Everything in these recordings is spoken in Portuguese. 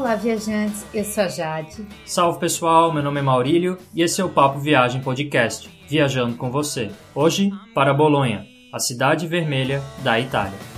Olá, viajantes, eu sou a Jade. Salve pessoal, meu nome é Maurílio e esse é o Papo Viagem Podcast, viajando com você. Hoje para Bolonha, a cidade vermelha da Itália.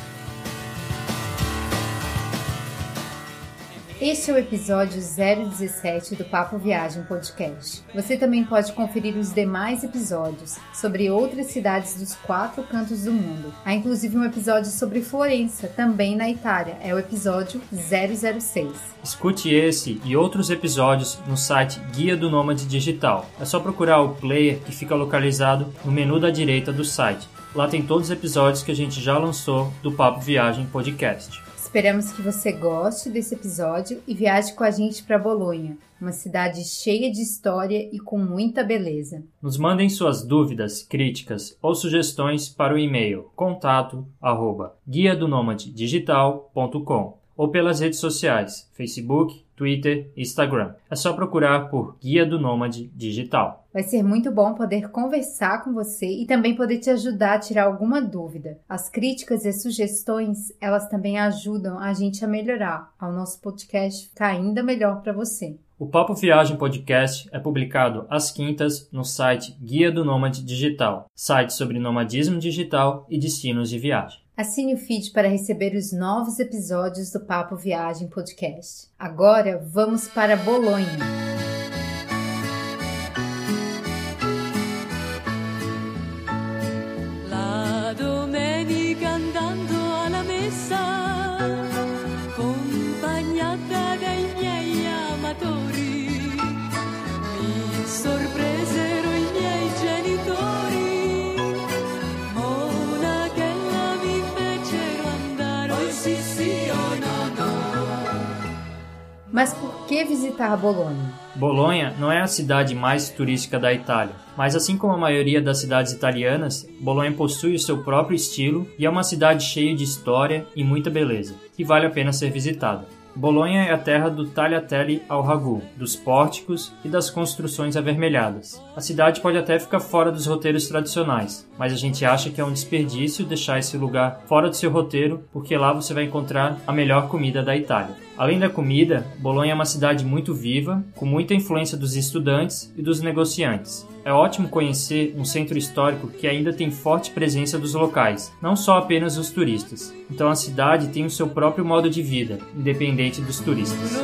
Este é o episódio 017 do Papo Viagem Podcast. Você também pode conferir os demais episódios sobre outras cidades dos quatro cantos do mundo. Há inclusive um episódio sobre Florença, também na Itália. É o episódio 006. Escute esse e outros episódios no site Guia do Nômade Digital. É só procurar o player que fica localizado no menu da direita do site. Lá tem todos os episódios que a gente já lançou do Papo Viagem Podcast. Esperamos que você goste desse episódio e viaje com a gente para Bolonha, uma cidade cheia de história e com muita beleza. Nos mandem suas dúvidas, críticas ou sugestões para o e-mail contato arroba guia do digital.com ou pelas redes sociais Facebook, Twitter e Instagram. É só procurar por Guia do Nômade Digital. Vai ser muito bom poder conversar com você e também poder te ajudar a tirar alguma dúvida. As críticas e sugestões, elas também ajudam a gente a melhorar, ao nosso podcast ficar ainda melhor para você. O Papo Viagem Podcast é publicado às quintas no site Guia do Nômade Digital, site sobre nomadismo digital e destinos de viagem. Assine o feed para receber os novos episódios do Papo Viagem Podcast. Agora vamos para Bolonha. Visitar Bolonha? Bolonha não é a cidade mais turística da Itália, mas assim como a maioria das cidades italianas, Bolonha possui o seu próprio estilo e é uma cidade cheia de história e muita beleza, que vale a pena ser visitada. Bolonha é a terra do tagliatelle ao ragu, dos pórticos e das construções avermelhadas. A cidade pode até ficar fora dos roteiros tradicionais, mas a gente acha que é um desperdício deixar esse lugar fora do seu roteiro, porque lá você vai encontrar a melhor comida da Itália. Além da comida, Bolonha é uma cidade muito viva, com muita influência dos estudantes e dos negociantes. É ótimo conhecer um centro histórico que ainda tem forte presença dos locais, não só apenas os turistas. Então a cidade tem o seu próprio modo de vida, independente dos turistas.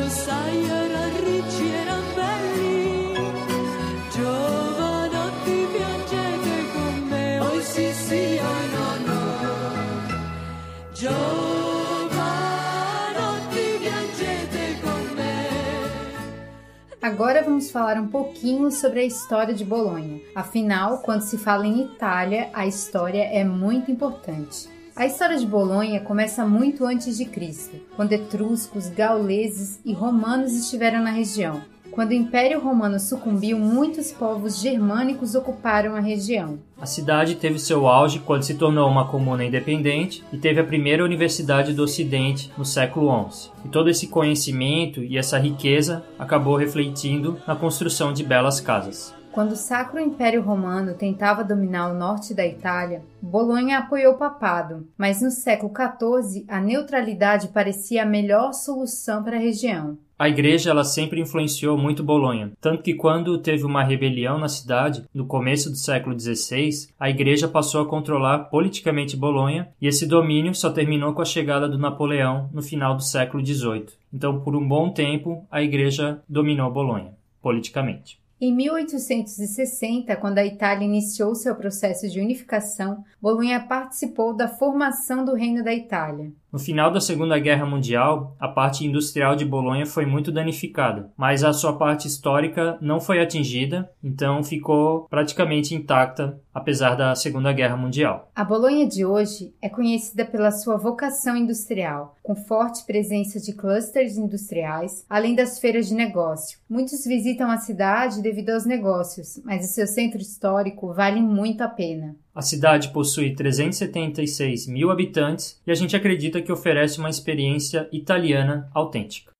Agora vamos falar um pouquinho sobre a história de Bolonha. Afinal, quando se fala em Itália, a história é muito importante. A história de Bolonha começa muito antes de Cristo, quando etruscos, gauleses e romanos estiveram na região. Quando o Império Romano sucumbiu, muitos povos germânicos ocuparam a região. A cidade teve seu auge quando se tornou uma comuna independente e teve a primeira universidade do Ocidente no século XI. E todo esse conhecimento e essa riqueza acabou refletindo na construção de belas casas. Quando o Sacro Império Romano tentava dominar o norte da Itália, Bolonha apoiou o papado, mas no século XIV a neutralidade parecia a melhor solução para a região. A igreja ela sempre influenciou muito Bolonha, tanto que quando teve uma rebelião na cidade, no começo do século XVI, a igreja passou a controlar politicamente Bolonha e esse domínio só terminou com a chegada do Napoleão no final do século XVIII. Então, por um bom tempo, a igreja dominou Bolonha politicamente. Em 1860, quando a Itália iniciou seu processo de unificação, Bolonha participou da formação do Reino da Itália. No final da Segunda Guerra Mundial, a parte industrial de Bolonha foi muito danificada, mas a sua parte histórica não foi atingida, então ficou praticamente intacta apesar da Segunda Guerra Mundial. A Bolonha de hoje é conhecida pela sua vocação industrial, com forte presença de clusters industriais, além das feiras de negócio. Muitos visitam a cidade devido aos negócios, mas o seu centro histórico vale muito a pena. A cidade possui 376 mil habitantes e a gente acredita que oferece uma experiência italiana autêntica.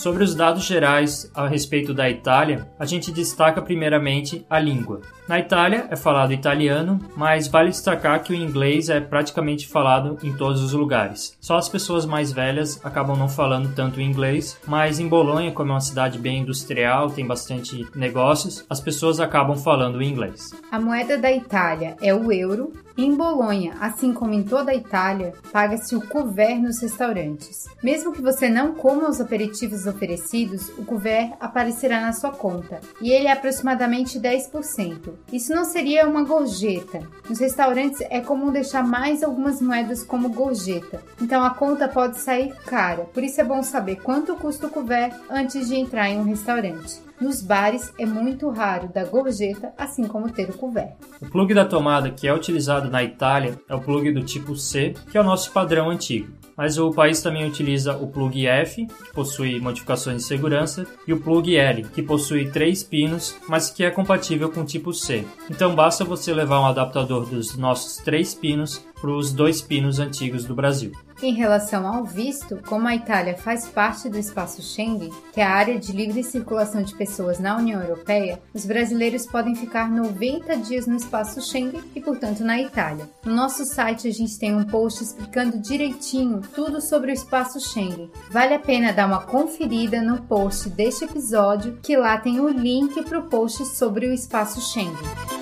Sobre os dados gerais a respeito da Itália, a gente destaca primeiramente a língua. Na Itália é falado italiano, mas vale destacar que o inglês é praticamente falado em todos os lugares. Só as pessoas mais velhas acabam não falando tanto inglês, mas em Bolonha, como é uma cidade bem industrial, tem bastante negócios, as pessoas acabam falando inglês. A moeda da Itália é o euro em Bolonha, assim como em toda a Itália, paga-se o couvert nos restaurantes. Mesmo que você não coma os aperitivos oferecidos, o couvert aparecerá na sua conta, e ele é aproximadamente 10%. Isso não seria uma gorjeta. Nos restaurantes é comum deixar mais algumas moedas como gorjeta, então a conta pode sair cara, por isso é bom saber quanto custa o couvert antes de entrar em um restaurante. Nos bares é muito raro dar gorjeta, assim como ter o couvert. O plug da tomada que é utilizado na Itália é o plug do tipo C, que é o nosso padrão antigo. Mas o país também utiliza o plug F, que possui modificações de segurança, e o plug L, que possui três pinos, mas que é compatível com o tipo C. Então basta você levar um adaptador dos nossos três pinos para os dois pinos antigos do Brasil. Em relação ao visto, como a Itália faz parte do espaço Schengen, que é a área de livre circulação de pessoas na União Europeia, os brasileiros podem ficar 90 dias no espaço Schengen e, portanto, na Itália. No nosso site a gente tem um post explicando direitinho tudo sobre o espaço Schengen. Vale a pena dar uma conferida no post deste episódio, que lá tem o link para o post sobre o espaço Schengen.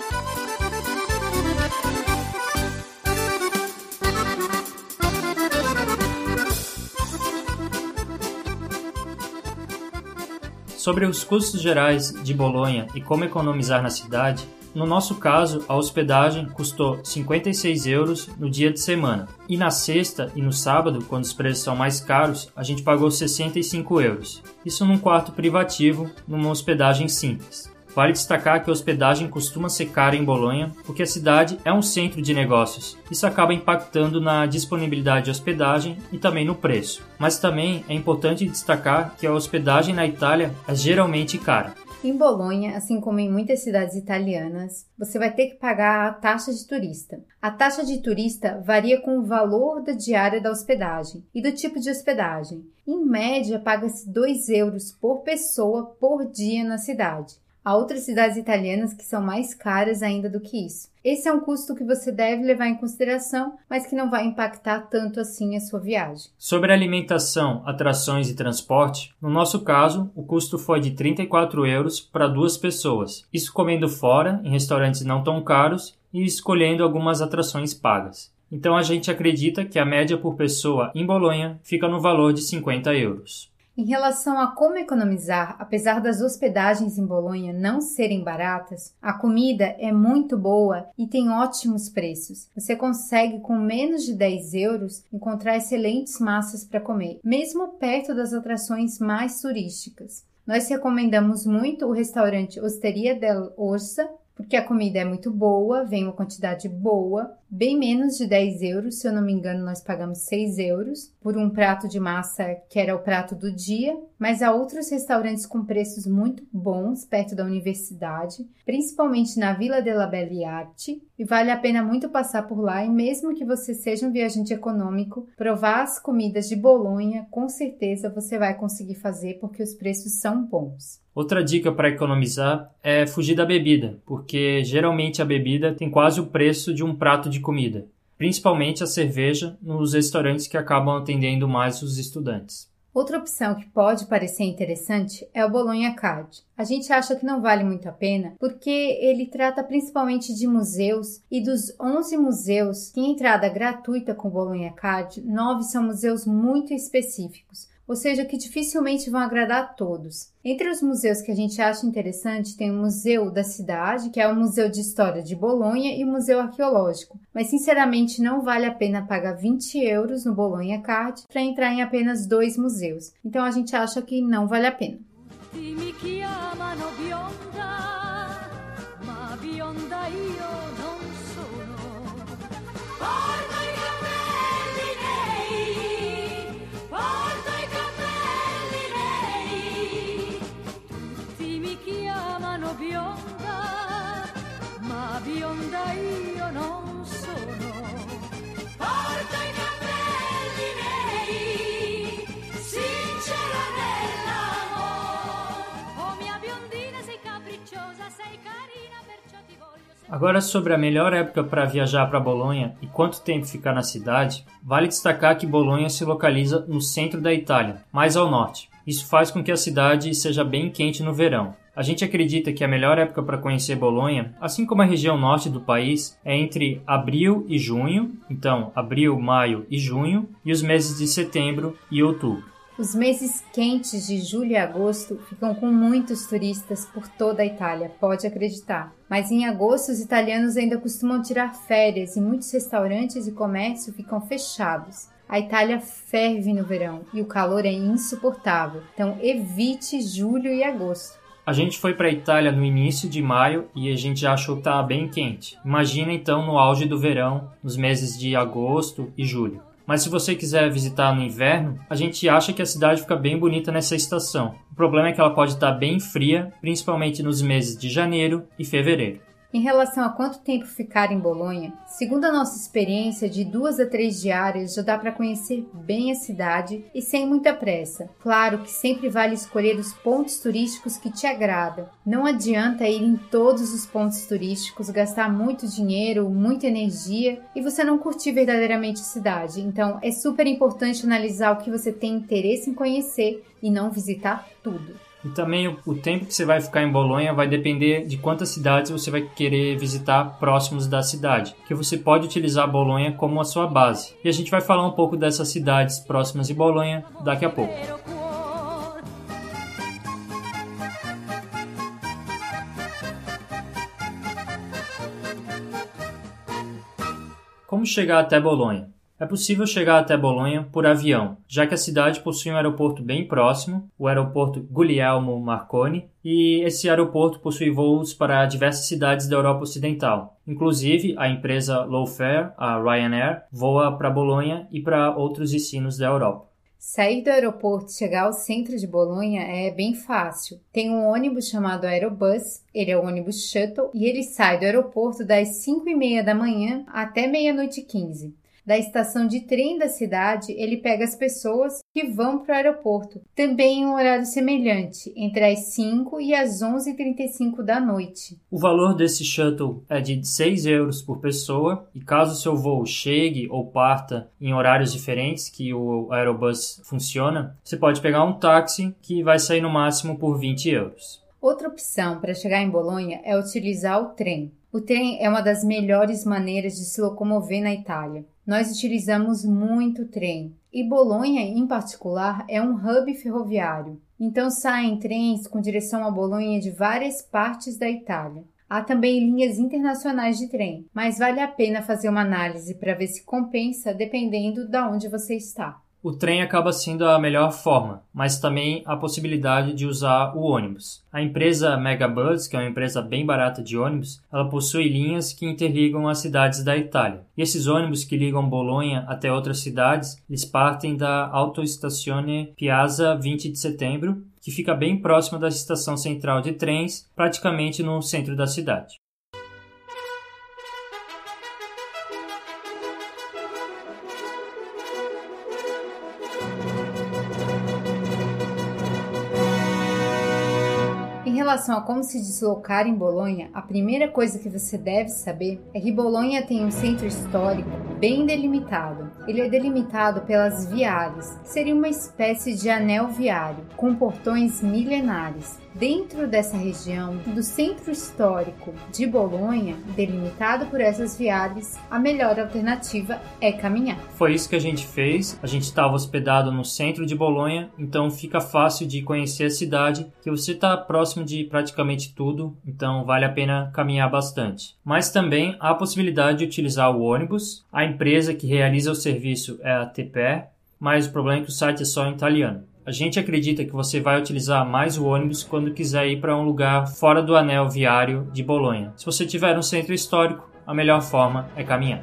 Sobre os custos gerais de Bolonha e como economizar na cidade, no nosso caso, a hospedagem custou 56 euros no dia de semana. E na sexta e no sábado, quando os preços são mais caros, a gente pagou 65 euros. Isso num quarto privativo, numa hospedagem simples. Vale destacar que a hospedagem costuma ser cara em Bolonha, porque a cidade é um centro de negócios. Isso acaba impactando na disponibilidade de hospedagem e também no preço. Mas também é importante destacar que a hospedagem na Itália é geralmente cara. Em Bolonha, assim como em muitas cidades italianas, você vai ter que pagar a taxa de turista. A taxa de turista varia com o valor da diária da hospedagem e do tipo de hospedagem. Em média, paga-se 2 euros por pessoa por dia na cidade. Há outras cidades italianas que são mais caras ainda do que isso. Esse é um custo que você deve levar em consideração, mas que não vai impactar tanto assim a sua viagem. Sobre alimentação, atrações e transporte, no nosso caso, o custo foi de 34 euros para duas pessoas. Isso comendo fora, em restaurantes não tão caros e escolhendo algumas atrações pagas. Então a gente acredita que a média por pessoa em Bolonha fica no valor de 50 euros. Em relação a como economizar, apesar das hospedagens em Bolonha não serem baratas, a comida é muito boa e tem ótimos preços. Você consegue, com menos de 10 euros, encontrar excelentes massas para comer, mesmo perto das atrações mais turísticas. Nós recomendamos muito o restaurante Osteria del Orsa, porque a comida é muito boa, vem uma quantidade boa, bem menos de 10 euros, se eu não me engano, nós pagamos 6 euros por um prato de massa que era o prato do dia, mas há outros restaurantes com preços muito bons perto da universidade, principalmente na Vila della Belliarte, e vale a pena muito passar por lá e mesmo que você seja um viajante econômico, provar as comidas de Bolonha, com certeza você vai conseguir fazer porque os preços são bons. Outra dica para economizar é fugir da bebida, porque geralmente a bebida tem quase o preço de um prato de comida, principalmente a cerveja nos restaurantes que acabam atendendo mais os estudantes. Outra opção que pode parecer interessante é o Bolonha Card. A gente acha que não vale muito a pena porque ele trata principalmente de museus e dos 11 museus que entrada gratuita com o Bolonha Card, 9 são museus muito específicos ou seja, que dificilmente vão agradar a todos. Entre os museus que a gente acha interessante tem o Museu da Cidade, que é o Museu de História de Bolonha, e o Museu Arqueológico. Mas sinceramente não vale a pena pagar 20 euros no Bolonha Card para entrar em apenas dois museus. Então a gente acha que não vale a pena. Agora, sobre a melhor época para viajar para Bolonha e quanto tempo ficar na cidade, vale destacar que Bolonha se localiza no centro da Itália, mais ao norte. Isso faz com que a cidade seja bem quente no verão. A gente acredita que a melhor época para conhecer Bolonha, assim como a região norte do país, é entre abril e junho, então abril, maio e junho, e os meses de setembro e outubro. Os meses quentes de julho e agosto ficam com muitos turistas por toda a Itália, pode acreditar. Mas em agosto os italianos ainda costumam tirar férias e muitos restaurantes e comércio ficam fechados. A Itália ferve no verão e o calor é insuportável, então evite julho e agosto. A gente foi para a Itália no início de maio e a gente achou que estava bem quente. Imagina então no auge do verão, nos meses de agosto e julho. Mas se você quiser visitar no inverno, a gente acha que a cidade fica bem bonita nessa estação. O problema é que ela pode estar bem fria, principalmente nos meses de janeiro e fevereiro. Em relação a quanto tempo ficar em Bolonha, segundo a nossa experiência de duas a três diárias, já dá para conhecer bem a cidade e sem muita pressa. Claro que sempre vale escolher os pontos turísticos que te agradam. Não adianta ir em todos os pontos turísticos, gastar muito dinheiro, muita energia e você não curtir verdadeiramente a cidade. Então é super importante analisar o que você tem interesse em conhecer e não visitar tudo. E também o, o, tempo que você vai ficar em Bolonha vai depender de quantas cidades você vai querer visitar próximos da cidade, que você pode utilizar Bolonha como a sua base. E a gente vai falar um pouco dessas cidades próximas de Bolonha daqui a pouco. Como chegar até Bolonha? É possível chegar até Bolonha por avião, já que a cidade possui um aeroporto bem próximo, o aeroporto Guglielmo Marconi, e esse aeroporto possui voos para diversas cidades da Europa Ocidental. Inclusive, a empresa Lowfare, a Ryanair, voa para Bolonha e para outros destinos da Europa. Sair do aeroporto e chegar ao centro de Bolonha é bem fácil. Tem um ônibus chamado Aerobus, ele é o ônibus shuttle e ele sai do aeroporto das 5 e meia da manhã até meia-noite e 15 da estação de trem da cidade, ele pega as pessoas que vão para o aeroporto, também em um horário semelhante, entre as 5 e as 11h35 da noite. O valor desse shuttle é de 6 euros por pessoa, e caso seu voo chegue ou parta em horários diferentes que o Aerobus funciona, você pode pegar um táxi que vai sair no máximo por 20 euros. Outra opção para chegar em Bolonha é utilizar o trem. O trem é uma das melhores maneiras de se locomover na Itália. Nós utilizamos muito trem e Bolonha, em particular, é um hub ferroviário. Então saem trens com direção a Bolonha de várias partes da Itália. Há também linhas internacionais de trem, mas vale a pena fazer uma análise para ver se compensa dependendo de onde você está o trem acaba sendo a melhor forma, mas também a possibilidade de usar o ônibus. A empresa Megabus, que é uma empresa bem barata de ônibus, ela possui linhas que interligam as cidades da Itália. E esses ônibus que ligam Bolonha até outras cidades, eles partem da Autostazione Piazza 20 de Setembro, que fica bem próxima da estação central de trens, praticamente no centro da cidade. Relação a como se deslocar em Bolonha, a primeira coisa que você deve saber é que Bolonha tem um centro histórico bem delimitado. Ele é delimitado pelas viárias, seria uma espécie de anel viário, com portões milenares. Dentro dessa região do centro histórico de Bolonha, delimitado por essas viagens, a melhor alternativa é caminhar. Foi isso que a gente fez. A gente estava hospedado no centro de Bolonha, então fica fácil de conhecer a cidade, que você está próximo de praticamente tudo, então vale a pena caminhar bastante. Mas também há a possibilidade de utilizar o ônibus. A empresa que realiza o serviço é a TPE, mas o problema é que o site é só em italiano. A gente acredita que você vai utilizar mais o ônibus quando quiser ir para um lugar fora do anel viário de Bolonha. Se você tiver um centro histórico, a melhor forma é caminhar.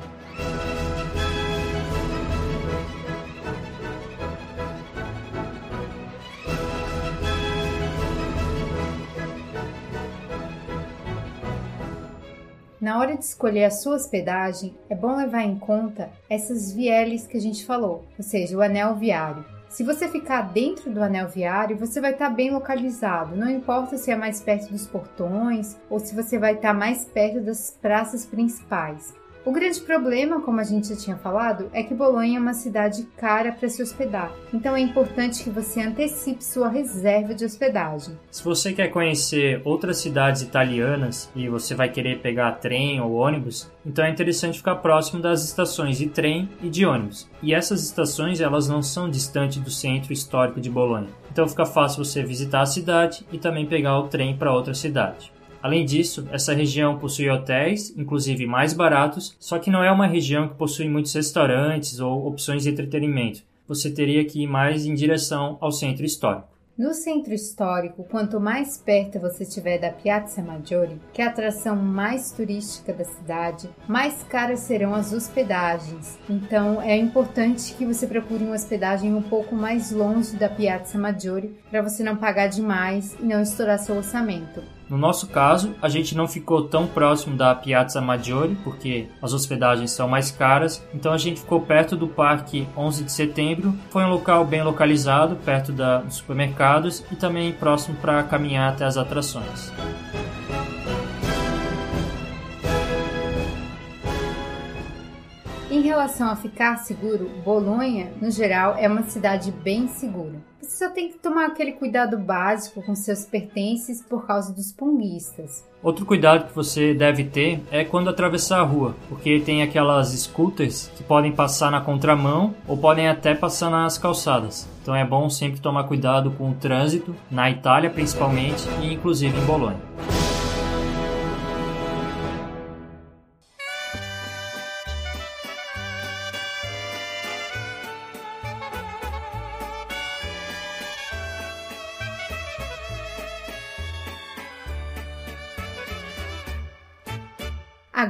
Na hora de escolher a sua hospedagem, é bom levar em conta essas vieles que a gente falou, ou seja, o anel viário. Se você ficar dentro do anel viário, você vai estar bem localizado, não importa se é mais perto dos portões ou se você vai estar mais perto das praças principais. O grande problema, como a gente já tinha falado, é que Bolonha é uma cidade cara para se hospedar, então é importante que você antecipe sua reserva de hospedagem. Se você quer conhecer outras cidades italianas e você vai querer pegar trem ou ônibus, então é interessante ficar próximo das estações de trem e de ônibus. E essas estações elas não são distantes do centro histórico de Bolonha, então fica fácil você visitar a cidade e também pegar o trem para outra cidade. Além disso, essa região possui hotéis, inclusive mais baratos, só que não é uma região que possui muitos restaurantes ou opções de entretenimento. Você teria que ir mais em direção ao centro histórico. No centro histórico, quanto mais perto você estiver da Piazza Maggiore, que é a atração mais turística da cidade, mais caras serão as hospedagens. Então, é importante que você procure uma hospedagem um pouco mais longe da Piazza Maggiore para você não pagar demais e não estourar seu orçamento. No nosso caso, a gente não ficou tão próximo da Piazza Maggiore, porque as hospedagens são mais caras, então a gente ficou perto do Parque 11 de Setembro. Foi um local bem localizado, perto da, dos supermercados e também próximo para caminhar até as atrações. Em relação a ficar seguro, Bolonha, no geral, é uma cidade bem segura. Você só tem que tomar aquele cuidado básico com seus pertences por causa dos punguistas. Outro cuidado que você deve ter é quando atravessar a rua, porque tem aquelas scooters que podem passar na contramão ou podem até passar nas calçadas. Então é bom sempre tomar cuidado com o trânsito, na Itália principalmente e inclusive em Bolonha.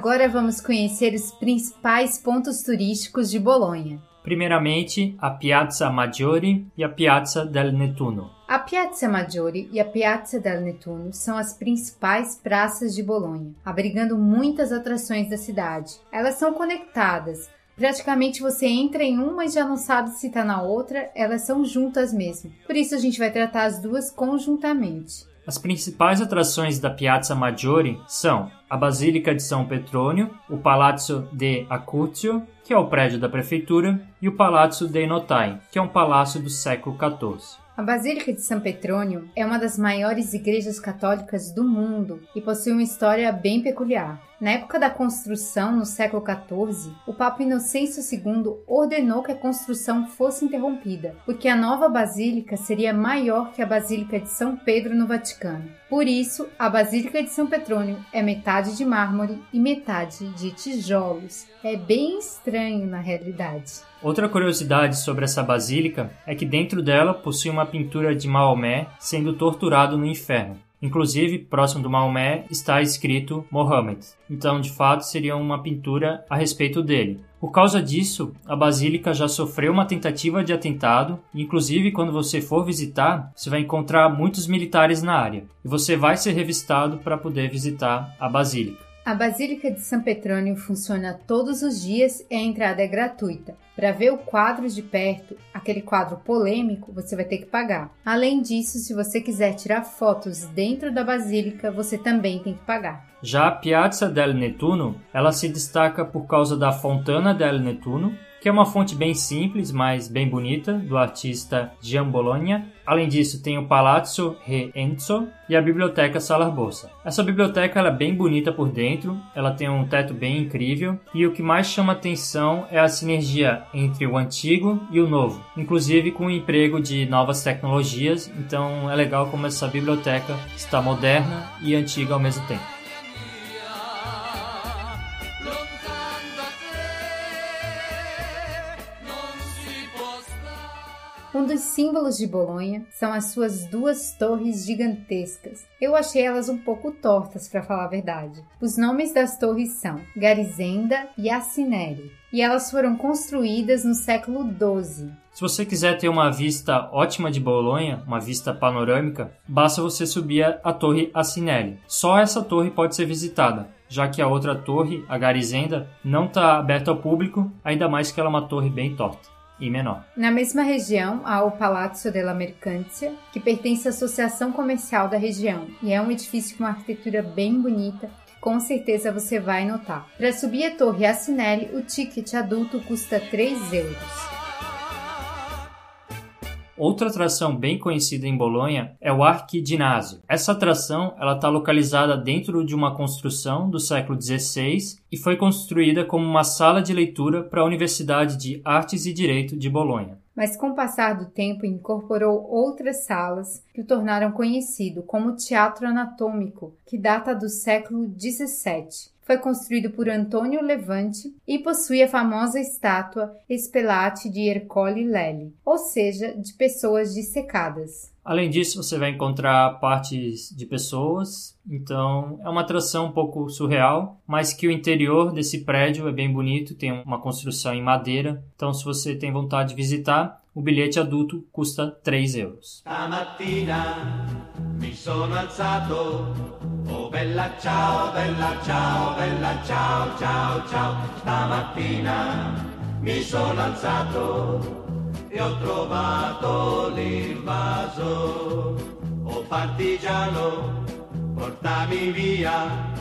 Agora vamos conhecer os principais pontos turísticos de Bolonha. Primeiramente, a Piazza Maggiore e a Piazza del Nettuno. A Piazza Maggiore e a Piazza del Nettuno são as principais praças de Bolonha, abrigando muitas atrações da cidade. Elas são conectadas. Praticamente você entra em uma e já não sabe se está na outra, elas são juntas mesmo. Por isso a gente vai tratar as duas conjuntamente. As principais atrações da Piazza Maggiore são a Basílica de São Petrônio, o Palazzo de Acuzio, que é o prédio da prefeitura, e o Palazzo dei Notai, que é um palácio do século XIV. A Basílica de São Petrônio é uma das maiores igrejas católicas do mundo e possui uma história bem peculiar. Na época da construção, no século XIV, o Papa Inocêncio II ordenou que a construção fosse interrompida, porque a nova basílica seria maior que a Basílica de São Pedro no Vaticano. Por isso, a Basílica de São Petrônio é metade de mármore e metade de tijolos. É bem estranho na realidade. Outra curiosidade sobre essa basílica é que dentro dela possui uma pintura de Maomé sendo torturado no inferno. Inclusive, próximo do Maomé está escrito Mohammed. Então, de fato, seria uma pintura a respeito dele. Por causa disso, a basílica já sofreu uma tentativa de atentado, inclusive quando você for visitar, você vai encontrar muitos militares na área, e você vai ser revistado para poder visitar a basílica. A Basílica de São Petrônio funciona todos os dias e a entrada é gratuita. Para ver o quadro de perto, aquele quadro polêmico, você vai ter que pagar. Além disso, se você quiser tirar fotos dentro da basílica, você também tem que pagar. Já a Piazza del Nettuno, ela se destaca por causa da Fontana del Nettuno, que é uma fonte bem simples, mas bem bonita, do artista Gian Bologna. Além disso, tem o Palazzo Re Enzo e a Biblioteca Salarbosa. Essa biblioteca é bem bonita por dentro, ela tem um teto bem incrível e o que mais chama atenção é a sinergia entre o antigo e o novo, inclusive com o emprego de novas tecnologias, então é legal como essa biblioteca está moderna e antiga ao mesmo tempo. Um dos símbolos de Bolonha são as suas duas torres gigantescas. Eu achei elas um pouco tortas, para falar a verdade. Os nomes das torres são Garizenda e Acinelli, e elas foram construídas no século XII. Se você quiser ter uma vista ótima de Bolonha, uma vista panorâmica, basta você subir a torre Acinelli. Só essa torre pode ser visitada, já que a outra torre, a Garizenda, não está aberta ao público, ainda mais que ela é uma torre bem torta. e menor. Na mesma região há o Palazzo della Mercanzia, que pertence à Associação Comercial da região e é um edifício com uma arquitetura bem bonita com certeza você vai notar. Para subir a Torre Assinelli, o ticket adulto custa 3 euros. Outra atração bem conhecida em Bolonha é o Arquiginásio. Essa atração ela está localizada dentro de uma construção do século XVI e foi construída como uma sala de leitura para a Universidade de Artes e Direito de Bolonha. Mas com o passar do tempo incorporou outras salas que o tornaram conhecido, como Teatro Anatômico, que data do século XVII foi construído por Antônio Levante e possui a famosa estátua Espelate de Ercole Lely, ou seja, de pessoas dissecadas. Além disso, você vai encontrar partes de pessoas, então é uma atração um pouco surreal, mas que o interior desse prédio é bem bonito, tem uma construção em madeira, então se você tem vontade de visitar, o bilhete adulto custa 3 euros. oh bella bella bella mi sono alzato e ho trovato l'invaso, oh partigiano, portami via.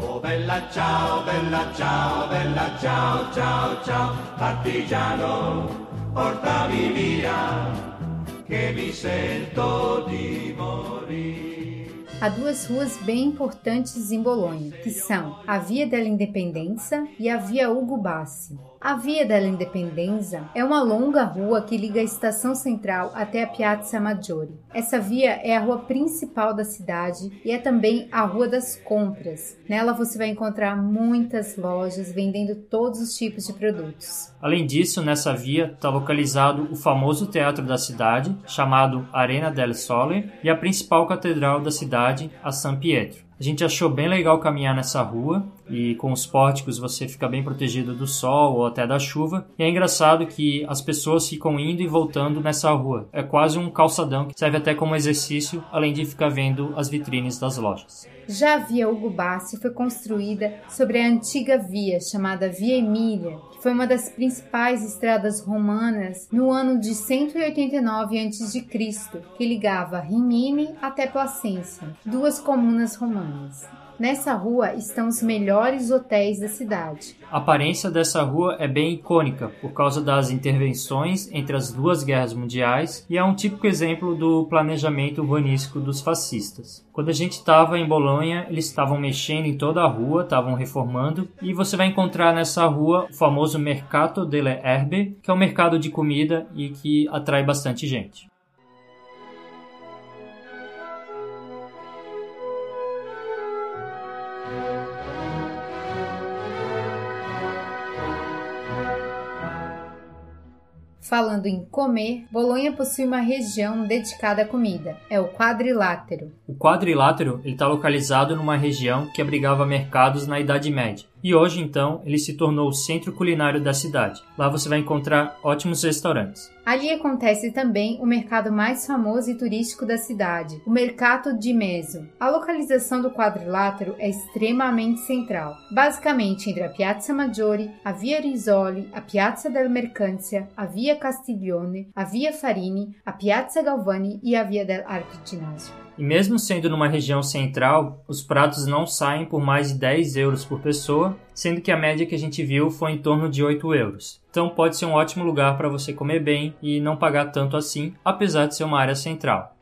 Oh bella ciao, bella ciao, bella ciao, ciao, ciao, partigiano, que morir. Há duas ruas bem importantes em Bolonha, que são a Via della Independência e a Via Ugo Bassi. A Via della Indipendenza é uma longa rua que liga a estação central até a Piazza Maggiore. Essa via é a rua principal da cidade e é também a Rua das Compras. Nela você vai encontrar muitas lojas vendendo todos os tipos de produtos. Além disso, nessa via está localizado o famoso teatro da cidade, chamado Arena del Sole, e a principal catedral da cidade, a San Pietro. A gente achou bem legal caminhar nessa rua e com os pórticos você fica bem protegido do sol ou até da chuva. E é engraçado que as pessoas ficam indo e voltando nessa rua. É quase um calçadão que serve até como exercício, além de ficar vendo as vitrines das lojas. Já a Via Ugo Bassi foi construída sobre a antiga via chamada Via Emília, foi uma das principais estradas romanas no ano de 189 a.C., que ligava Rimini até Placência, duas comunas romanas. Nessa rua estão os melhores hotéis da cidade. A aparência dessa rua é bem icônica por causa das intervenções entre as duas guerras mundiais e é um típico exemplo do planejamento urbanístico dos fascistas. Quando a gente estava em Bolonha, eles estavam mexendo em toda a rua, estavam reformando e você vai encontrar nessa rua o famoso Mercato delle Erbe, que é um mercado de comida e que atrai bastante gente. Falando em comer, Bolonha possui uma região dedicada à comida, é o quadrilátero. O quadrilátero está localizado numa região que abrigava mercados na Idade Média e hoje então ele se tornou o centro culinário da cidade. Lá você vai encontrar ótimos restaurantes. Ali acontece também o mercado mais famoso e turístico da cidade, o Mercato de Meso. A localização do quadrilátero é extremamente central, basicamente entre a Piazza Maggiore, a Via Risoli, a Piazza del Mercanzia, a Via Castiglione, a Via Farini, a Piazza Galvani e a Via del Arquiginásio. E mesmo sendo numa região central, os pratos não saem por mais de 10 euros por pessoa, sendo que a média que a gente viu foi em torno de 8 euros. Então pode ser um ótimo lugar para você comer bem e não pagar tanto assim, apesar de ser uma área central.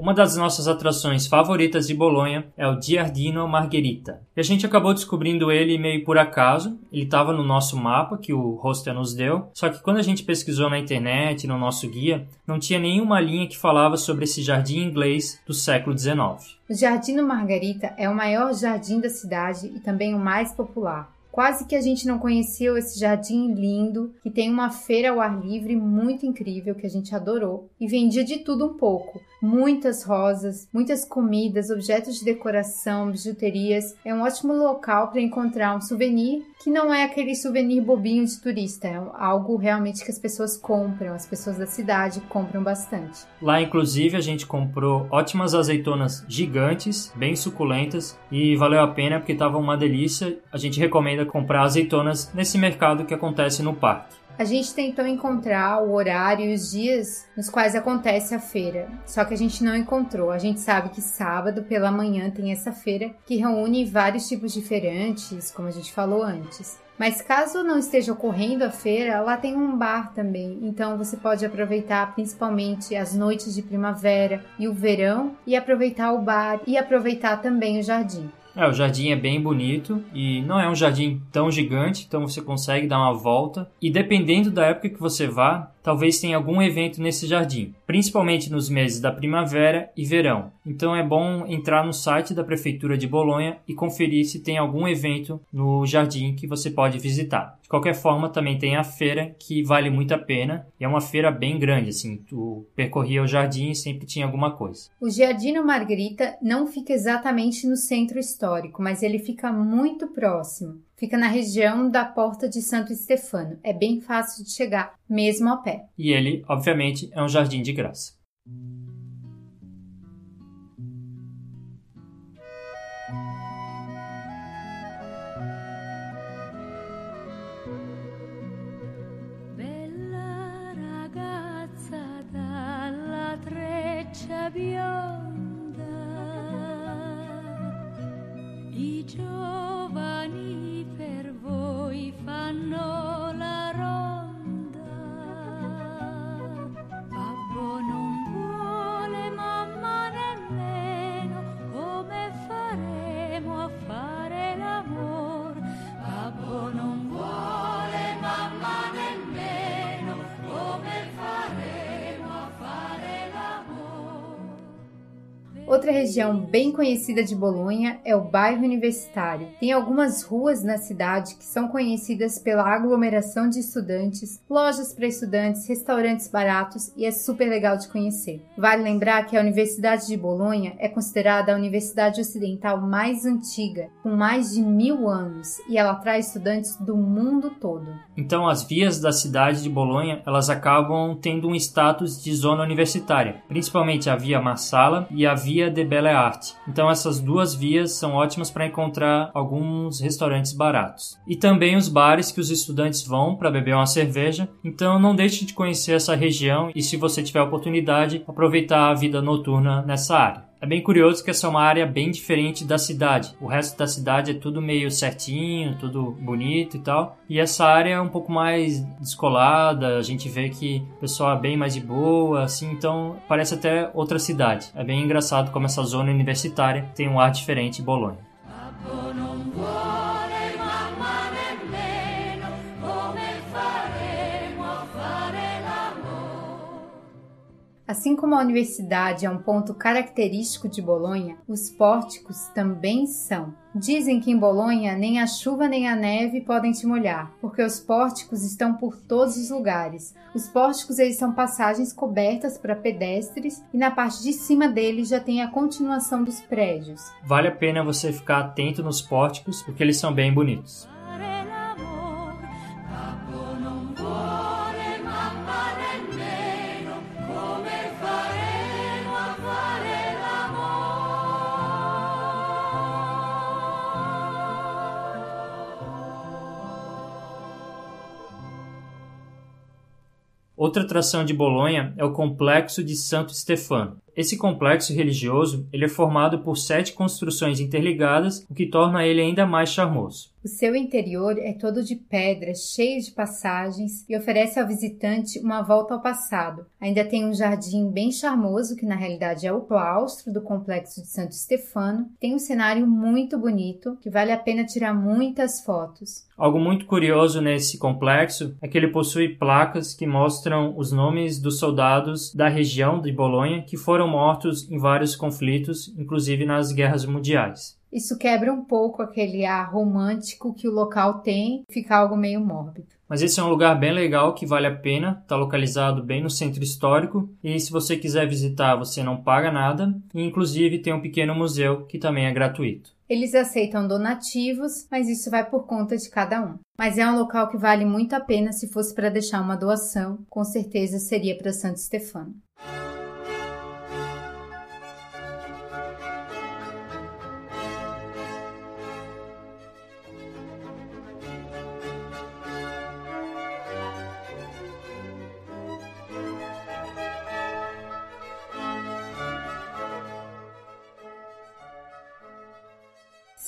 Uma das nossas atrações favoritas de Bolonha é o Giardino Margherita. E a gente acabou descobrindo ele meio por acaso. Ele estava no nosso mapa que o hostel nos deu. Só que quando a gente pesquisou na internet, no nosso guia, não tinha nenhuma linha que falava sobre esse jardim inglês do século XIX. O Giardino Margarita é o maior jardim da cidade e também o mais popular. Quase que a gente não conheceu esse jardim lindo, que tem uma feira ao ar livre muito incrível que a gente adorou e vendia de tudo um pouco, muitas rosas, muitas comidas, objetos de decoração, bijuterias. É um ótimo local para encontrar um souvenir que não é aquele souvenir bobinho de turista, é algo realmente que as pessoas compram, as pessoas da cidade compram bastante. Lá, inclusive, a gente comprou ótimas azeitonas gigantes, bem suculentas e valeu a pena porque estava uma delícia. A gente recomenda comprar azeitonas nesse mercado que acontece no parque. A gente tentou encontrar o horário e os dias nos quais acontece a feira, só que a gente não encontrou. A gente sabe que sábado pela manhã tem essa feira que reúne vários tipos de feirantes, como a gente falou antes. Mas caso não esteja ocorrendo a feira, lá tem um bar também. Então você pode aproveitar principalmente as noites de primavera e o verão e aproveitar o bar e aproveitar também o jardim. É, o jardim é bem bonito e não é um jardim tão gigante, então você consegue dar uma volta. E dependendo da época que você vá, talvez tenha algum evento nesse jardim, principalmente nos meses da primavera e verão. Então é bom entrar no site da prefeitura de Bolonha e conferir se tem algum evento no jardim que você pode visitar. De qualquer forma, também tem a feira que vale muito a pena. E é uma feira bem grande, assim, tu percorria o jardim e sempre tinha alguma coisa. O Giardino Margherita não fica exatamente no centro histórico, mas ele fica muito próximo. Fica na região da Porta de Santo Estefano. É bem fácil de chegar, mesmo a pé. E ele, obviamente, é um jardim de graça. Bionda I giovani huifano. Outra região bem conhecida de Bolonha é o bairro Universitário. Tem algumas ruas na cidade que são conhecidas pela aglomeração de estudantes, lojas para estudantes, restaurantes baratos e é super legal de conhecer. Vale lembrar que a Universidade de Bolonha é considerada a universidade ocidental mais antiga, com mais de mil anos, e ela atrai estudantes do mundo todo. Então as vias da cidade de Bolonha, elas acabam tendo um status de zona universitária, principalmente a Via Marsala e a Via de Belle Arte. Então essas duas vias são ótimas para encontrar alguns restaurantes baratos. E também os bares que os estudantes vão para beber uma cerveja. Então não deixe de conhecer essa região e se você tiver oportunidade, aproveitar a vida noturna nessa área. É bem curioso que essa é uma área bem diferente da cidade. O resto da cidade é tudo meio certinho, tudo bonito e tal. E essa área é um pouco mais descolada, a gente vê que o pessoal é bem mais de boa, assim, então parece até outra cidade. É bem engraçado como essa zona universitária tem um ar diferente em Bolonha. Assim como a universidade é um ponto característico de Bolonha, os pórticos também são. Dizem que em Bolonha nem a chuva nem a neve podem te molhar, porque os pórticos estão por todos os lugares. Os pórticos eles são passagens cobertas para pedestres e na parte de cima deles já tem a continuação dos prédios. Vale a pena você ficar atento nos pórticos, porque eles são bem bonitos. Outra atração de Bolonha é o Complexo de Santo Stefano. Esse complexo religioso ele é formado por sete construções interligadas, o que torna ele ainda mais charmoso. O seu interior é todo de pedras, cheio de passagens e oferece ao visitante uma volta ao passado. Ainda tem um jardim bem charmoso, que na realidade é o claustro do complexo de Santo Stefano. Tem um cenário muito bonito, que vale a pena tirar muitas fotos. Algo muito curioso nesse complexo é que ele possui placas que mostram os nomes dos soldados da região de Bolonha que foram mortos em vários conflitos, inclusive nas guerras mundiais. Isso quebra um pouco aquele ar romântico que o local tem, fica algo meio mórbido. Mas esse é um lugar bem legal que vale a pena, está localizado bem no centro histórico e se você quiser visitar você não paga nada e inclusive tem um pequeno museu que também é gratuito. Eles aceitam donativos, mas isso vai por conta de cada um. Mas é um local que vale muito a pena se fosse para deixar uma doação, com certeza seria para Santo Stefano.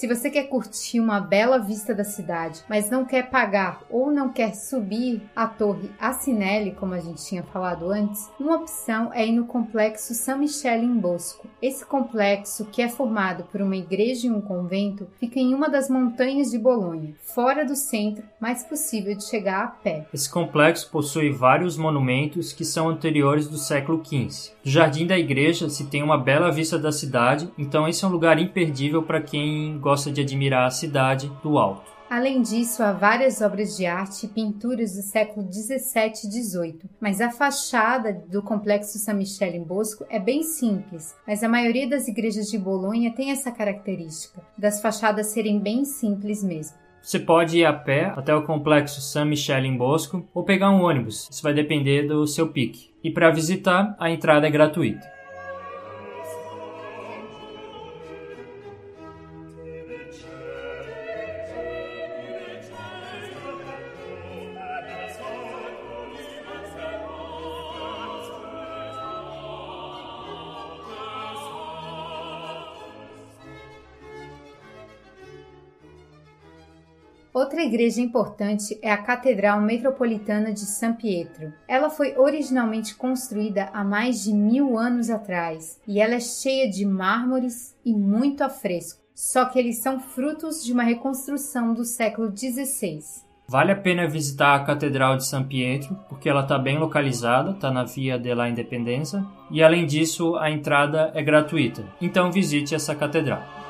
Se você quer curtir uma bela vista da cidade, mas não quer pagar ou não quer subir a torre Acinelli, como a gente tinha falado antes, uma opção é ir no complexo São Michele em Bosco. Esse complexo, que é formado por uma igreja e um convento, fica em uma das montanhas de Bolonha, fora do centro, mas possível de chegar a pé. Esse complexo possui vários monumentos que são anteriores do século XV. Do jardim da igreja se tem uma bela vista da cidade, então esse é um lugar imperdível para quem gosta de admirar a cidade do alto. Além disso, há várias obras de arte e pinturas do século 17 e 18, mas a fachada do complexo San Michele em Bosco é bem simples, mas a maioria das igrejas de Bolonha tem essa característica, das fachadas serem bem simples mesmo. Você pode ir a pé até o complexo San Michele em Bosco ou pegar um ônibus, isso vai depender do seu pique. E para visitar, a entrada é gratuita. Outra igreja importante é a Catedral Metropolitana de San Pietro. Ela foi originalmente construída há mais de mil anos atrás e ela é cheia de mármores e muito afresco. Só que eles são frutos de uma reconstrução do século XVI. Vale a pena visitar a Catedral de San Pietro, porque ela está bem localizada, está na Via della Independenza, e além disso a entrada é gratuita. Então visite essa catedral.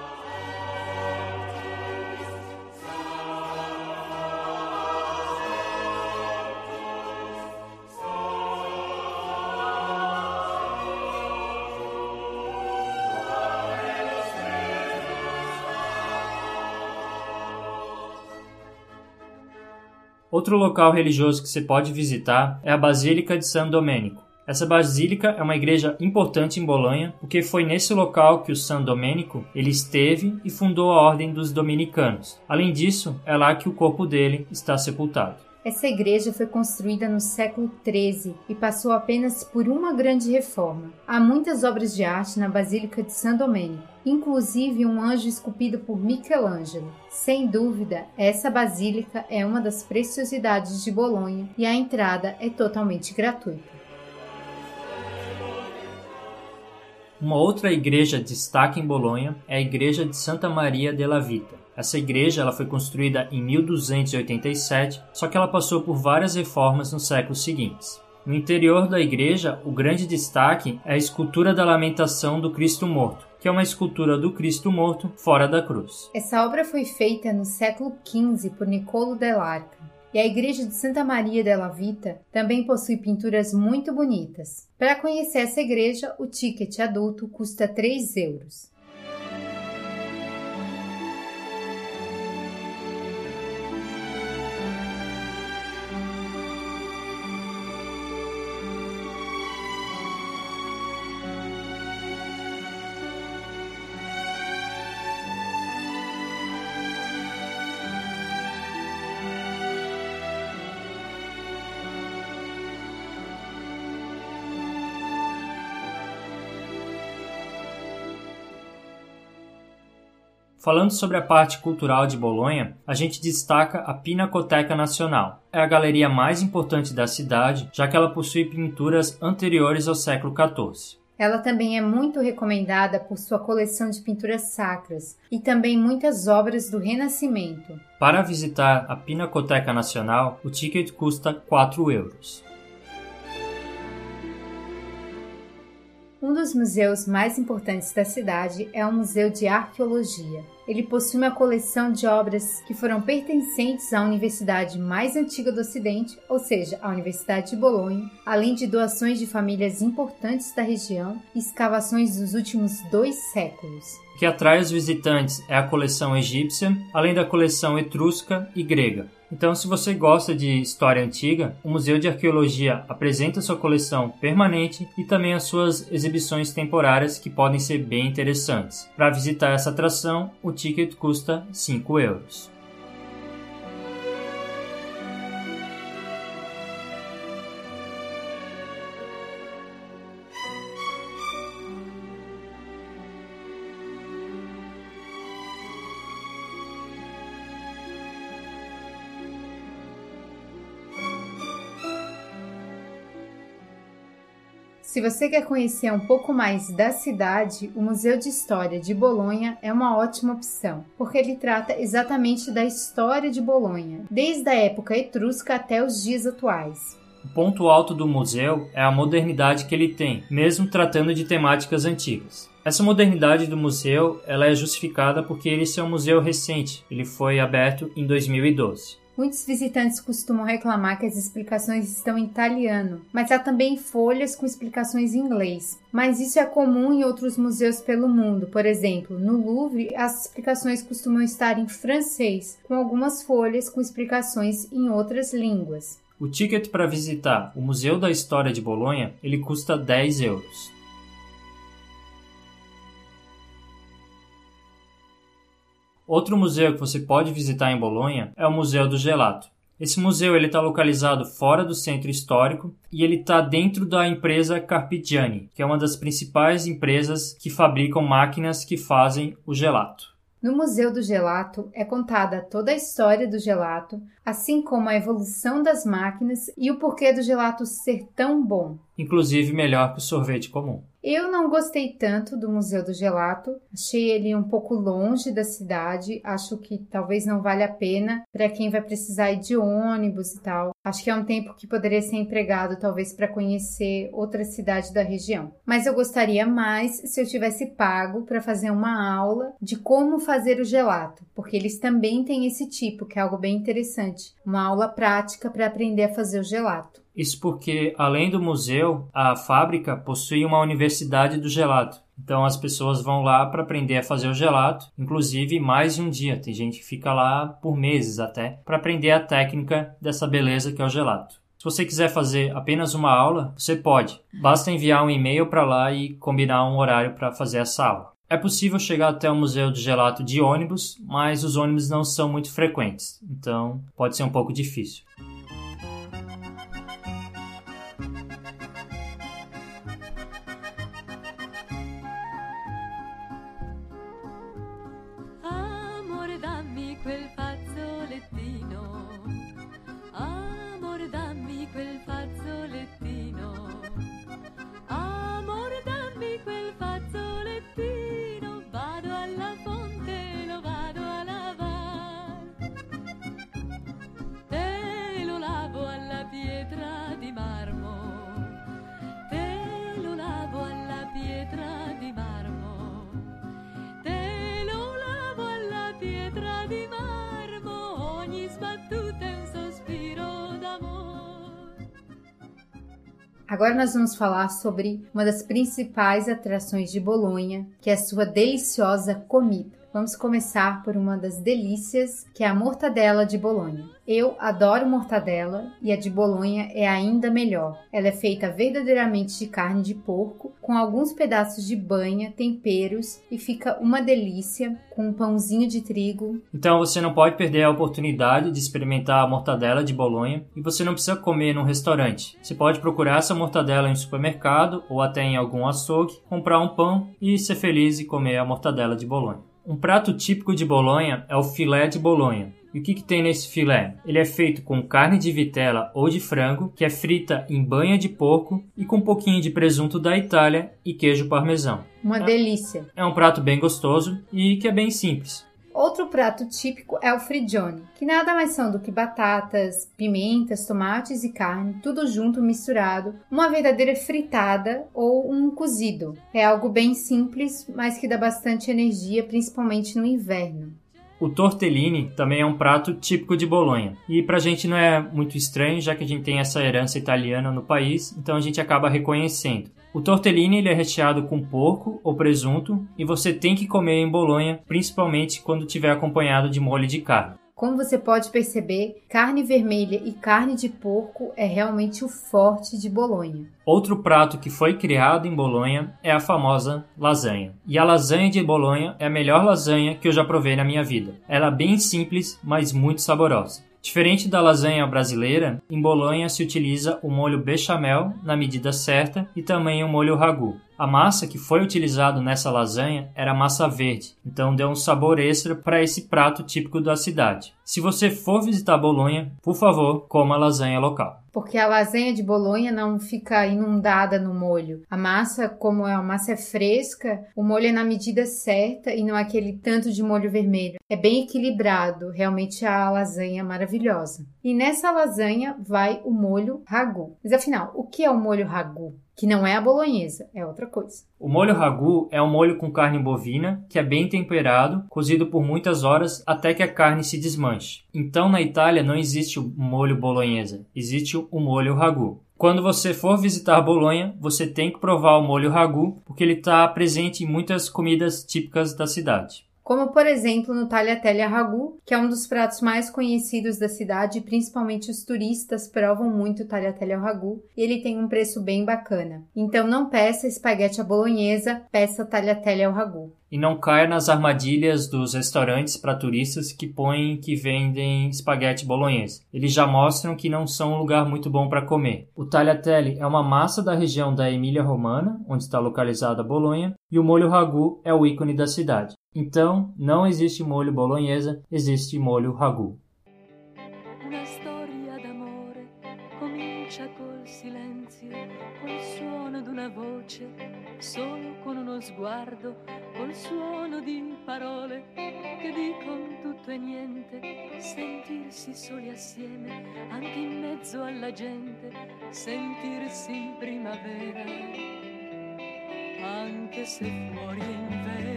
Outro local religioso que você pode visitar é a Basílica de San Domenico. Essa basílica é uma igreja importante em Bolonha, porque foi nesse local que o San Domenico ele esteve e fundou a ordem dos dominicanos. Além disso, é lá que o corpo dele está sepultado. Essa igreja foi construída no século XIII e passou apenas por uma grande reforma. Há muitas obras de arte na Basílica de San Domenico, inclusive um anjo esculpido por Michelangelo. Sem dúvida, essa basílica é uma das preciosidades de Bolonha e a entrada é totalmente gratuita. Uma outra igreja de destaque em Bolonha é a Igreja de Santa Maria della Vita. Essa igreja ela foi construída em 1287, só que ela passou por várias reformas nos séculos seguintes. No interior da igreja, o grande destaque é a escultura da Lamentação do Cristo Morto, que é uma escultura do Cristo Morto fora da cruz. Essa obra foi feita no século XV por Niccolo dell'Arca. E a igreja de Santa Maria della Vita também possui pinturas muito bonitas. Para conhecer essa igreja, o ticket adulto custa 3 euros. Falando sobre a parte cultural de Bolonha, a gente destaca a Pinacoteca Nacional. É a galeria mais importante da cidade, já que ela possui pinturas anteriores ao século XIV. Ela também é muito recomendada por sua coleção de pinturas sacras e também muitas obras do Renascimento. Para visitar a Pinacoteca Nacional, o ticket custa 4 euros. Um dos museus mais importantes da cidade é o Museu de Arqueologia. Ele possui uma coleção de obras que foram pertencentes à universidade mais antiga do Ocidente, ou seja, a Universidade de Bolonha, além de doações de famílias importantes da região e escavações dos últimos dois séculos. O que atrai os visitantes é a coleção egípcia, além da coleção etrusca e grega. Então, se você gosta de história antiga, o Museu de Arqueologia apresenta sua coleção permanente e também as suas exibições temporárias que podem ser bem interessantes. Para visitar essa atração, o ticket custa 5 euros. Se você quer conhecer um pouco mais da cidade, o Museu de História de Bolonha é uma ótima opção, porque ele trata exatamente da história de Bolonha, desde a época etrusca até os dias atuais. O ponto alto do museu é a modernidade que ele tem, mesmo tratando de temáticas antigas. Essa modernidade do museu ela é justificada porque ele é um museu recente, ele foi aberto em 2012. Muitos visitantes costumam reclamar que as explicações estão em italiano, mas há também folhas com explicações em inglês. Mas isso é comum em outros museus pelo mundo. Por exemplo, no Louvre, as explicações costumam estar em francês, com algumas folhas com explicações em outras línguas. O ticket para visitar o Museu da História de Bolonha ele custa 10 euros. Outro museu que você pode visitar em Bolonha é o Museu do Gelato. Esse museu ele está localizado fora do centro histórico e ele está dentro da empresa Carpigiani, que é uma das principais empresas que fabricam máquinas que fazem o gelato. No Museu do Gelato é contada toda a história do gelato, assim como a evolução das máquinas e o porquê do gelato ser tão bom. Inclusive melhor que o sorvete comum. Eu não gostei tanto do Museu do Gelato, achei ele um pouco longe da cidade, acho que talvez não valha a pena para quem vai precisar ir de ônibus e tal. Acho que é um tempo que poderia ser empregado talvez para conhecer outra cidade da região. Mas eu gostaria mais se eu tivesse pago para fazer uma aula de como fazer o gelato, porque eles também têm esse tipo, que é algo bem interessante, uma aula prática para aprender a fazer o gelato. Isso porque, além do museu, a fábrica possui uma universidade do gelato. Então as pessoas vão lá para aprender a fazer o gelato, inclusive mais de um dia. Tem gente que fica lá por meses até para aprender a técnica dessa beleza que é o gelato. Se você quiser fazer apenas uma aula, você pode. Basta enviar um e-mail para lá e combinar um horário para fazer essa aula. É possível chegar até o Museu do Gelato de ônibus, mas os ônibus não são muito frequentes, então pode ser um pouco difícil. Agora nós vamos falar sobre uma das principais atrações de Bolonha, que é a sua deliciosa comida. Vamos começar por uma das delícias, que é a mortadela de Bolonha. Eu adoro mortadela e a de Bolonha é ainda melhor. Ela é feita verdadeiramente de carne de porco, com alguns pedaços de banha, temperos e fica uma delícia com um pãozinho de trigo. Então você não pode perder a oportunidade de experimentar a mortadela de Bolonha e você não precisa comer num restaurante. Você pode procurar essa mortadela em um supermercado ou até em algum açougue, comprar um pão e ser feliz e comer a mortadela de Bolonha. Um prato típico de Bolonha é o filé de Bolonha. E o que, que tem nesse filé? Ele é feito com carne de vitela ou de frango, que é frita em banha de porco e com um pouquinho de presunto da Itália e queijo parmesão. Uma delícia. É um prato bem gostoso e que é bem simples. Outro prato típico é o frigione, que nada mais são do que batatas, pimentas, tomates e carne, tudo junto misturado, uma verdadeira fritada ou um cozido. É algo bem simples, mas que dá bastante energia, principalmente no inverno. O tortellini também é um prato típico de Bolonha. E pra gente não é muito estranho, já que a gente tem essa herança italiana no país, então a gente acaba reconhecendo. O tortellini ele é recheado com porco ou presunto e você tem que comer em Bolonha, principalmente quando tiver acompanhado de molho de carne. Como você pode perceber, carne vermelha e carne de porco é realmente o forte de Bolonha. Outro prato que foi criado em Bolonha é a famosa lasanha. E a lasanha de Bolonha é a melhor lasanha que eu já provei na minha vida. Ela é bem simples, mas muito saborosa. Diferente da lasanha brasileira, em Bolonha se utiliza o molho bechamel na medida certa e também o molho ragu. A massa que foi utilizado nessa lasanha era massa verde, então deu um sabor extra para esse prato típico da cidade. Se você for visitar Bolonha, por favor, coma lasanha local. Porque a lasanha de Bolonha não fica inundada no molho. A massa, como a massa é fresca, o molho é na medida certa e não é aquele tanto de molho vermelho. É bem equilibrado, realmente a lasanha é maravilhosa. E nessa lasanha vai o molho ragu. Mas afinal, o que é o molho ragu? Que não é a bolonhesa, é outra coisa. O molho ragu é um molho com carne bovina que é bem temperado, cozido por muitas horas até que a carne se desmanche. Então na Itália não existe o molho bolonhesa, existe o molho ragu. Quando você for visitar Bolonha, você tem que provar o molho ragu, porque ele está presente em muitas comidas típicas da cidade como por exemplo no tagliatelle ragu, que é um dos pratos mais conhecidos da cidade, principalmente os turistas provam muito o tagliatelle ragu, e ele tem um preço bem bacana. Então não peça espaguete à bolonhesa, peça tagliatelle ao ragu. E não caia nas armadilhas dos restaurantes para turistas que põem que vendem espaguete bolonhesa. Eles já mostram que não são um lugar muito bom para comer. O tagliatelle é uma massa da região da Emília-Romana, onde está localizada Bolonha, e o molho ragu é o ícone da cidade. Então, não existe molho bolonhesa, existe molho ragu. Solo con uno sguardo, col suono di parole che dicono tutto e niente, sentirsi soli assieme, anche in mezzo alla gente, sentirsi in primavera, anche se fuori è inverno.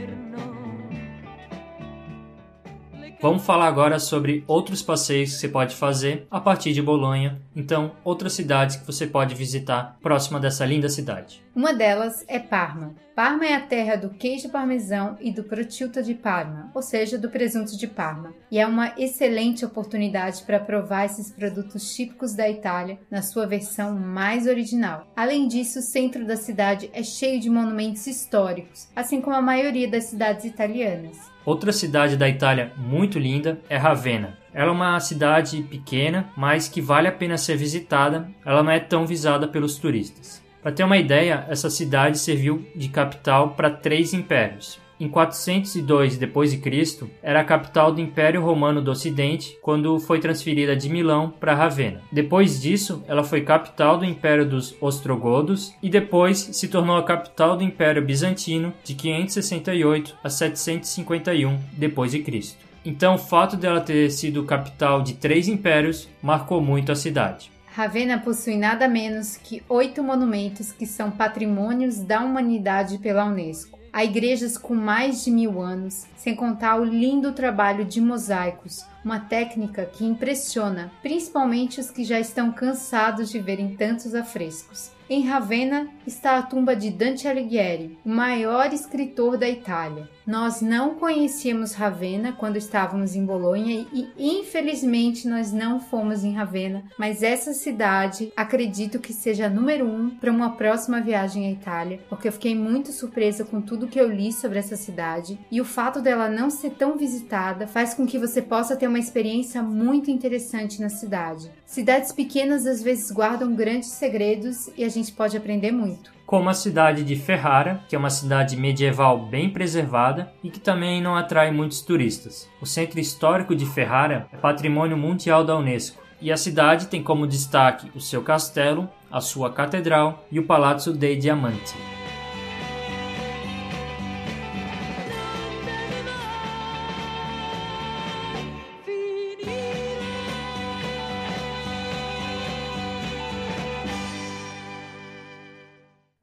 Vamos falar agora sobre outros passeios que você pode fazer a partir de Bolonha, então outras cidades que você pode visitar próxima dessa linda cidade. Uma delas é Parma. Parma é a terra do queijo parmesão e do prosciutto de Parma, ou seja, do presunto de Parma, e é uma excelente oportunidade para provar esses produtos típicos da Itália na sua versão mais original. Além disso, o centro da cidade é cheio de monumentos históricos, assim como a maioria das cidades italianas. Outra cidade da Itália muito linda é Ravenna. Ela é uma cidade pequena, mas que vale a pena ser visitada. Ela não é tão visada pelos turistas. Para ter uma ideia, essa cidade serviu de capital para três impérios. Em 402 d.C., era a capital do Império Romano do Ocidente, quando foi transferida de Milão para Ravenna. Depois disso, ela foi capital do Império dos Ostrogodos e depois se tornou a capital do Império Bizantino de 568 a 751 d.C. Então, o fato dela ter sido capital de três impérios marcou muito a cidade. Ravenna possui nada menos que oito monumentos que são patrimônios da humanidade pela Unesco. Há igrejas com mais de mil anos, sem contar o lindo trabalho de mosaicos, uma técnica que impressiona, principalmente os que já estão cansados de verem tantos afrescos. Em Ravenna está a tumba de Dante Alighieri, o maior escritor da Itália. Nós não conhecíamos Ravenna quando estávamos em Bolonha e infelizmente nós não fomos em Ravenna, mas essa cidade acredito que seja número um para uma próxima viagem à Itália, porque eu fiquei muito surpresa com tudo que eu li sobre essa cidade e o fato dela não ser tão visitada faz com que você possa ter uma experiência muito interessante na cidade. Cidades pequenas às vezes guardam grandes segredos e a gente pode aprender muito como a cidade de Ferrara, que é uma cidade medieval bem preservada e que também não atrai muitos turistas. O centro histórico de Ferrara é patrimônio mundial da Unesco e a cidade tem como destaque o seu castelo, a sua catedral e o Palazzo dei Diamanti.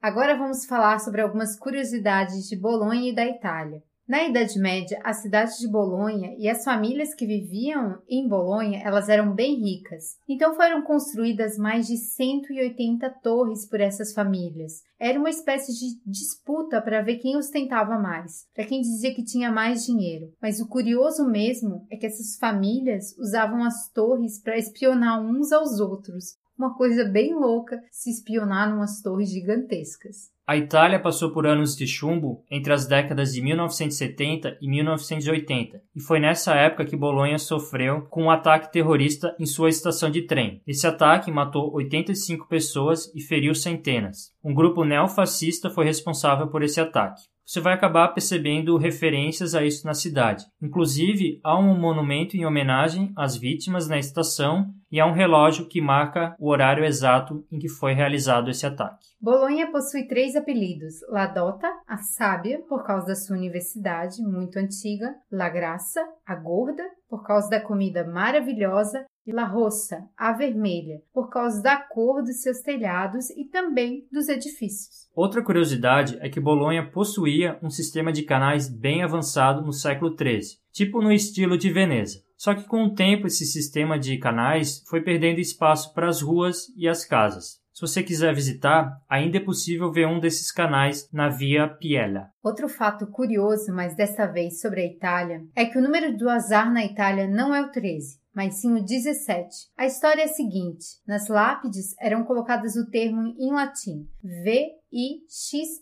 Agora vamos falar sobre algumas curiosidades de Bolonha e da Itália. Na Idade Média, a cidade de Bolonha e as famílias que viviam em Bolonha, elas eram bem ricas. Então foram construídas mais de 180 torres por essas famílias. Era uma espécie de disputa para ver quem ostentava mais, para quem dizia que tinha mais dinheiro. Mas o curioso mesmo é que essas famílias usavam as torres para espionar uns aos outros. Uma coisa bem louca se espionar numas torres gigantescas. A Itália passou por anos de chumbo entre as décadas de 1970 e 1980, e foi nessa época que Bolonha sofreu com um ataque terrorista em sua estação de trem. Esse ataque matou 85 pessoas e feriu centenas. Um grupo neofascista foi responsável por esse ataque você vai acabar percebendo referências a isso na cidade. Inclusive, há um monumento em homenagem às vítimas na estação e há um relógio que marca o horário exato em que foi realizado esse ataque. Bolonha possui três apelidos: La Dota, a sábia, por causa da sua universidade muito antiga, La Graça, a gorda, por causa da comida maravilhosa, e La Roça, a vermelha, por causa da cor dos seus telhados e também dos edifícios. Outra curiosidade é que Bolonha possuía um sistema de canais bem avançado no século XIII, tipo no estilo de Veneza. Só que com o tempo esse sistema de canais foi perdendo espaço para as ruas e as casas. Se você quiser visitar, ainda é possível ver um desses canais na Via Piella. Outro fato curioso, mas desta vez sobre a Itália, é que o número do azar na Itália não é o 13, mas sim o 17. A história é a seguinte: nas lápides eram colocadas o termo em latim VIXI,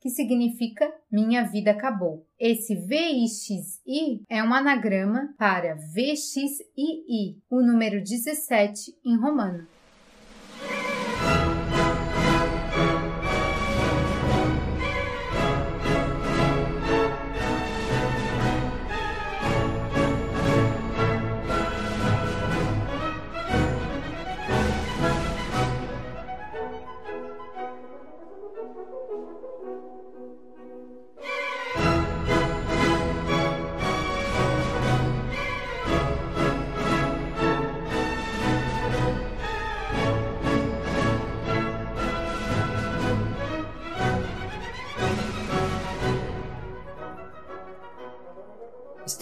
que significa minha vida acabou. Esse VIXI é um anagrama para VXII, o número 17 em romano.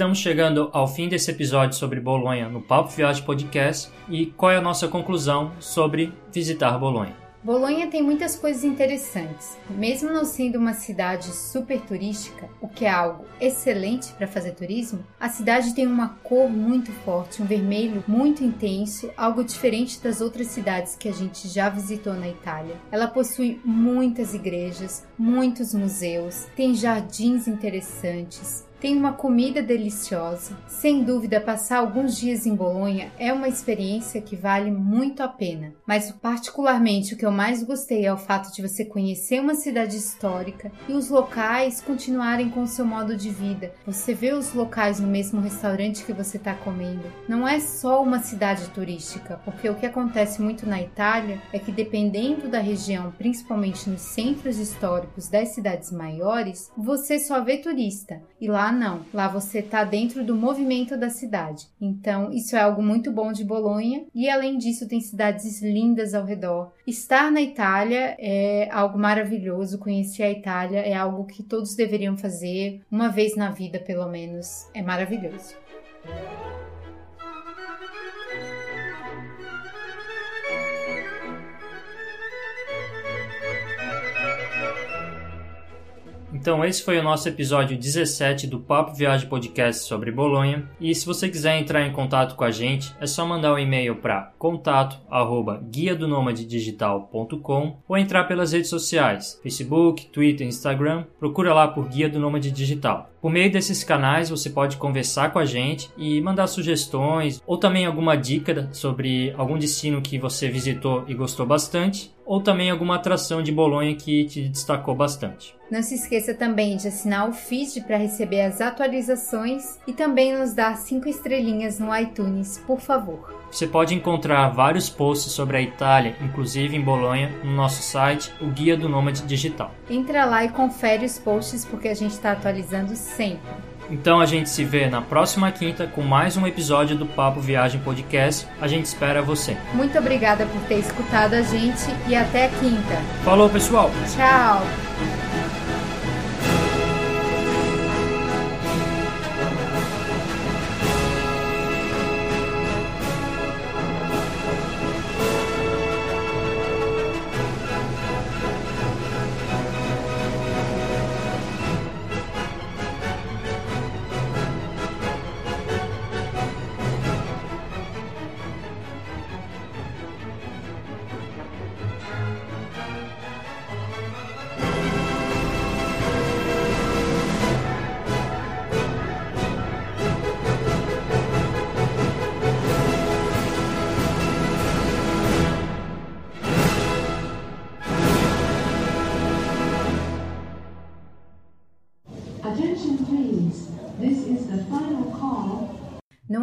Estamos chegando ao fim desse episódio sobre Bolonha no Papo Viagem Podcast e qual é a nossa conclusão sobre visitar Bolonha? Bolonha tem muitas coisas interessantes. Mesmo não sendo uma cidade super turística, o que é algo excelente para fazer turismo, a cidade tem uma cor muito forte, um vermelho muito intenso, algo diferente das outras cidades que a gente já visitou na Itália. Ela possui muitas igrejas, muitos museus, tem jardins interessantes, tem uma comida deliciosa. Sem dúvida, passar alguns dias em Bolonha é uma experiência que vale muito a pena. Mas, particularmente, o que eu mais gostei é o fato de você conhecer uma cidade histórica e os locais continuarem com o seu modo de vida. Você vê os locais no mesmo restaurante que você está comendo. Não é só uma cidade turística, porque o que acontece muito na Itália é que, dependendo da região, principalmente nos centros históricos das cidades maiores, você só vê turista e lá não. Lá você está dentro do movimento da cidade. Então, isso é algo muito bom de Bolonha. E além disso, tem cidades lindas ao redor. Estar na Itália é algo maravilhoso. Conhecer a Itália é algo que todos deveriam fazer uma vez na vida, pelo menos. É maravilhoso. Então esse foi o nosso episódio 17 do Papo Viagem Podcast sobre Bolonha. E se você quiser entrar em contato com a gente, é só mandar um e-mail para contato@guia-do-nômade-digital.com ou entrar pelas redes sociais, Facebook, Twitter, Instagram. Procura lá por Guia do Nômade Digital. Por meio desses canais você pode conversar com a gente e mandar sugestões ou também alguma dica sobre algum destino que você visitou e gostou bastante ou também alguma atração de Bolonha que te destacou bastante. Não se esqueça também de assinar o feed para receber as atualizações e também nos dar cinco estrelinhas no iTunes, por favor. Você pode encontrar vários posts sobre a Itália, inclusive em Bolonha, no nosso site, o Guia do Nômade Digital. Entra lá e confere os posts porque a gente está atualizando sempre. Então a gente se vê na próxima quinta com mais um episódio do Papo Viagem Podcast. A gente espera você. Muito obrigada por ter escutado a gente e até a quinta. Falou, pessoal! Tchau!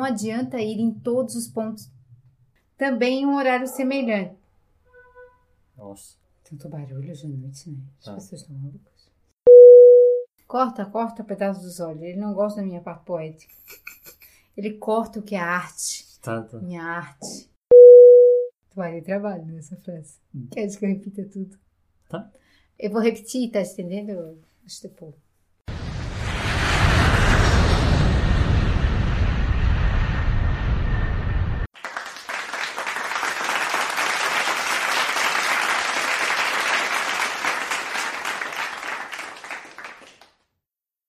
Adianta ir em todos os pontos. Também em um horário semelhante. Nossa. Tanto barulho hoje à noite, né? As Tá. pessoas estão malucas. Corta, corta pedaço dos olhos. Ele não gosta da minha parte poética. Ele corta o que é arte. Tá, tá. Minha arte. Tu vai trabalho nessa frase. Quer que eu repita tudo? Tá. Eu vou repetir, tá entendendo? Tipo,